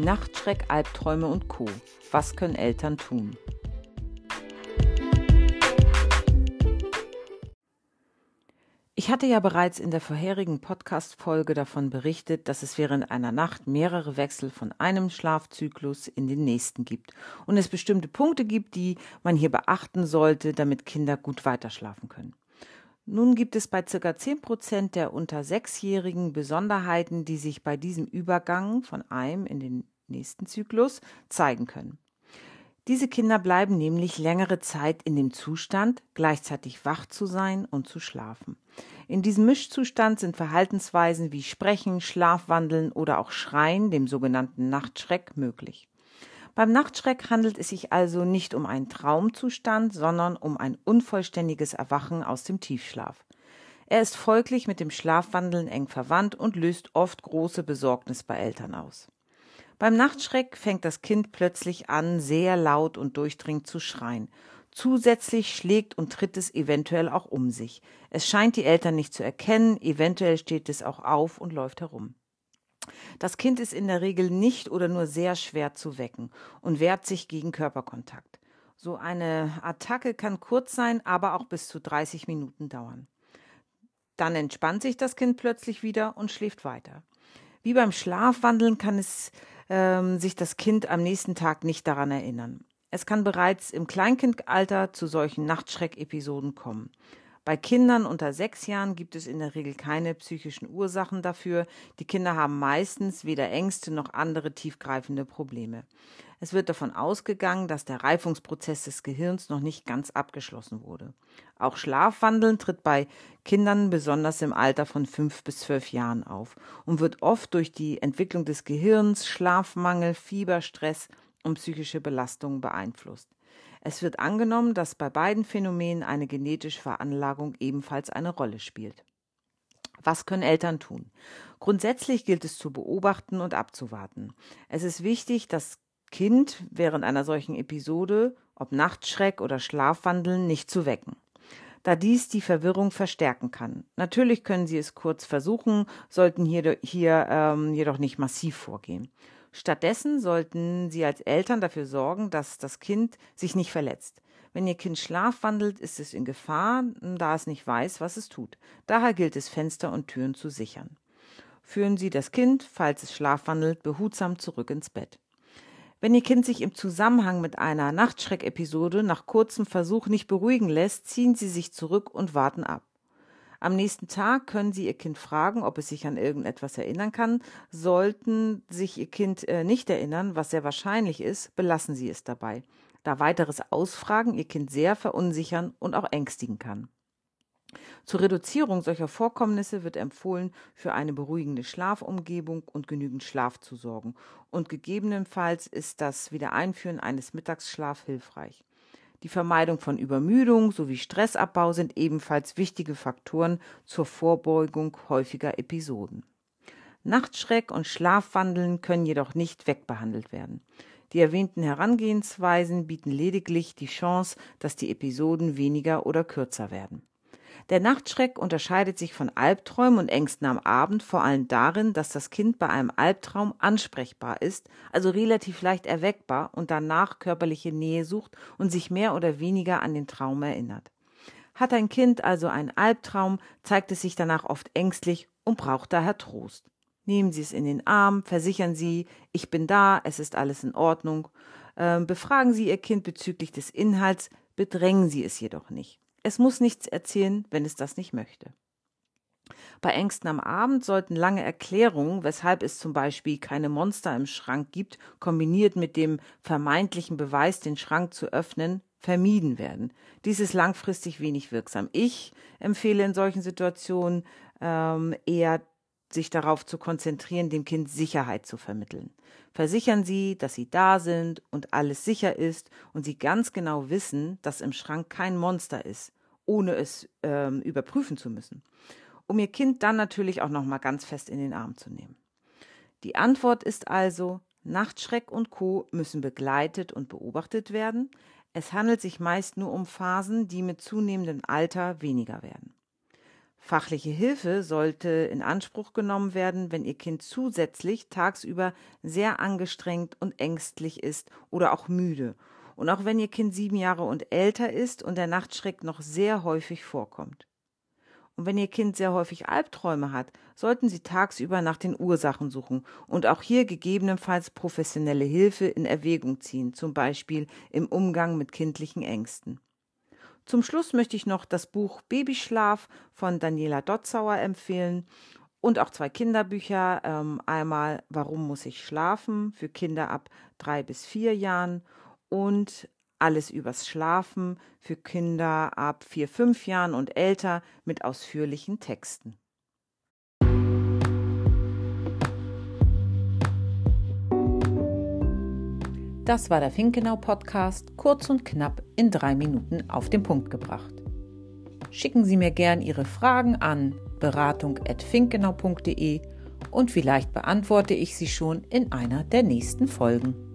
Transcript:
Nachtschreck, Albträume und Co. Was können Eltern tun? Ich hatte ja bereits in der vorherigen Podcast-Folge davon berichtet, dass es während einer Nacht mehrere Wechsel von einem Schlafzyklus in den nächsten gibt und es bestimmte Punkte gibt, die man hier beachten sollte, damit Kinder gut weiterschlafen können. Nun gibt es bei ca. 10 Prozent der unter Sechsjährigen Besonderheiten, die sich bei diesem Übergang von einem in den nächsten Zyklus zeigen können. Diese Kinder bleiben nämlich längere Zeit in dem Zustand, gleichzeitig wach zu sein und zu schlafen. In diesem Mischzustand sind Verhaltensweisen wie Sprechen, Schlafwandeln oder auch Schreien, dem sogenannten Nachtschreck, möglich. Beim Nachtschreck handelt es sich also nicht um einen Traumzustand, sondern um ein unvollständiges Erwachen aus dem Tiefschlaf. Er ist folglich mit dem Schlafwandeln eng verwandt und löst oft große Besorgnis bei Eltern aus. Beim Nachtschreck fängt das Kind plötzlich an, sehr laut und durchdringend zu schreien. Zusätzlich schlägt und tritt es eventuell auch um sich. Es scheint die Eltern nicht zu erkennen, eventuell steht es auch auf und läuft herum. Das Kind ist in der Regel nicht oder nur sehr schwer zu wecken und wehrt sich gegen Körperkontakt. So eine Attacke kann kurz sein, aber auch bis zu 30 Minuten dauern. Dann entspannt sich das Kind plötzlich wieder und schläft weiter. Wie beim Schlafwandeln kann es ähm, sich das Kind am nächsten Tag nicht daran erinnern. Es kann bereits im Kleinkindalter zu solchen Nachtschreckepisoden kommen. Bei Kindern unter sechs Jahren gibt es in der Regel keine psychischen Ursachen dafür. Die Kinder haben meistens weder Ängste noch andere tiefgreifende Probleme. Es wird davon ausgegangen, dass der Reifungsprozess des Gehirns noch nicht ganz abgeschlossen wurde. Auch Schlafwandeln tritt bei Kindern besonders im Alter von fünf bis zwölf Jahren auf und wird oft durch die Entwicklung des Gehirns, Schlafmangel, Fieber, Stress und psychische Belastungen beeinflusst. Es wird angenommen, dass bei beiden Phänomenen eine genetische Veranlagung ebenfalls eine Rolle spielt. Was können Eltern tun? Grundsätzlich gilt es zu beobachten und abzuwarten. Es ist wichtig, das Kind während einer solchen Episode, ob Nachtschreck oder Schlafwandeln, nicht zu wecken da dies die Verwirrung verstärken kann. Natürlich können Sie es kurz versuchen, sollten hier, hier ähm, jedoch nicht massiv vorgehen. Stattdessen sollten Sie als Eltern dafür sorgen, dass das Kind sich nicht verletzt. Wenn Ihr Kind schlafwandelt, ist es in Gefahr, da es nicht weiß, was es tut. Daher gilt es, Fenster und Türen zu sichern. Führen Sie das Kind, falls es schlafwandelt, behutsam zurück ins Bett. Wenn Ihr Kind sich im Zusammenhang mit einer Nachtschreckepisode nach kurzem Versuch nicht beruhigen lässt, ziehen Sie sich zurück und warten ab. Am nächsten Tag können Sie Ihr Kind fragen, ob es sich an irgendetwas erinnern kann. Sollten sich Ihr Kind äh, nicht erinnern, was sehr wahrscheinlich ist, belassen Sie es dabei, da weiteres Ausfragen Ihr Kind sehr verunsichern und auch ängstigen kann. Zur Reduzierung solcher Vorkommnisse wird empfohlen, für eine beruhigende Schlafumgebung und genügend Schlaf zu sorgen, und gegebenenfalls ist das Wiedereinführen eines Mittagsschlaf hilfreich. Die Vermeidung von Übermüdung sowie Stressabbau sind ebenfalls wichtige Faktoren zur Vorbeugung häufiger Episoden. Nachtschreck und Schlafwandeln können jedoch nicht wegbehandelt werden. Die erwähnten Herangehensweisen bieten lediglich die Chance, dass die Episoden weniger oder kürzer werden. Der Nachtschreck unterscheidet sich von Albträumen und Ängsten am Abend vor allem darin, dass das Kind bei einem Albtraum ansprechbar ist, also relativ leicht erweckbar und danach körperliche Nähe sucht und sich mehr oder weniger an den Traum erinnert. Hat ein Kind also einen Albtraum, zeigt es sich danach oft ängstlich und braucht daher Trost. Nehmen Sie es in den Arm, versichern Sie, ich bin da, es ist alles in Ordnung. Ähm, befragen Sie Ihr Kind bezüglich des Inhalts, bedrängen Sie es jedoch nicht. Es muss nichts erzählen, wenn es das nicht möchte. Bei Ängsten am Abend sollten lange Erklärungen, weshalb es zum Beispiel keine Monster im Schrank gibt, kombiniert mit dem vermeintlichen Beweis, den Schrank zu öffnen, vermieden werden. Dies ist langfristig wenig wirksam. Ich empfehle in solchen Situationen ähm, eher sich darauf zu konzentrieren, dem Kind Sicherheit zu vermitteln. Versichern Sie, dass Sie da sind und alles sicher ist und Sie ganz genau wissen, dass im Schrank kein Monster ist, ohne es ähm, überprüfen zu müssen, um Ihr Kind dann natürlich auch noch mal ganz fest in den Arm zu nehmen. Die Antwort ist also, Nachtschreck und Co. müssen begleitet und beobachtet werden. Es handelt sich meist nur um Phasen, die mit zunehmendem Alter weniger werden. Fachliche Hilfe sollte in Anspruch genommen werden, wenn Ihr Kind zusätzlich tagsüber sehr angestrengt und ängstlich ist oder auch müde und auch wenn Ihr Kind sieben Jahre und älter ist und der Nachtschreck noch sehr häufig vorkommt. Und wenn Ihr Kind sehr häufig Albträume hat, sollten Sie tagsüber nach den Ursachen suchen und auch hier gegebenenfalls professionelle Hilfe in Erwägung ziehen, zum Beispiel im Umgang mit kindlichen Ängsten. Zum Schluss möchte ich noch das Buch Babyschlaf von Daniela Dotzauer empfehlen und auch zwei Kinderbücher. Ähm, einmal Warum muss ich schlafen für Kinder ab drei bis vier Jahren und alles übers Schlafen für Kinder ab vier, fünf Jahren und älter mit ausführlichen Texten. Das war der Finkenau Podcast, kurz und knapp in drei Minuten auf den Punkt gebracht. Schicken Sie mir gern Ihre Fragen an beratung.finkenau.de und vielleicht beantworte ich sie schon in einer der nächsten Folgen.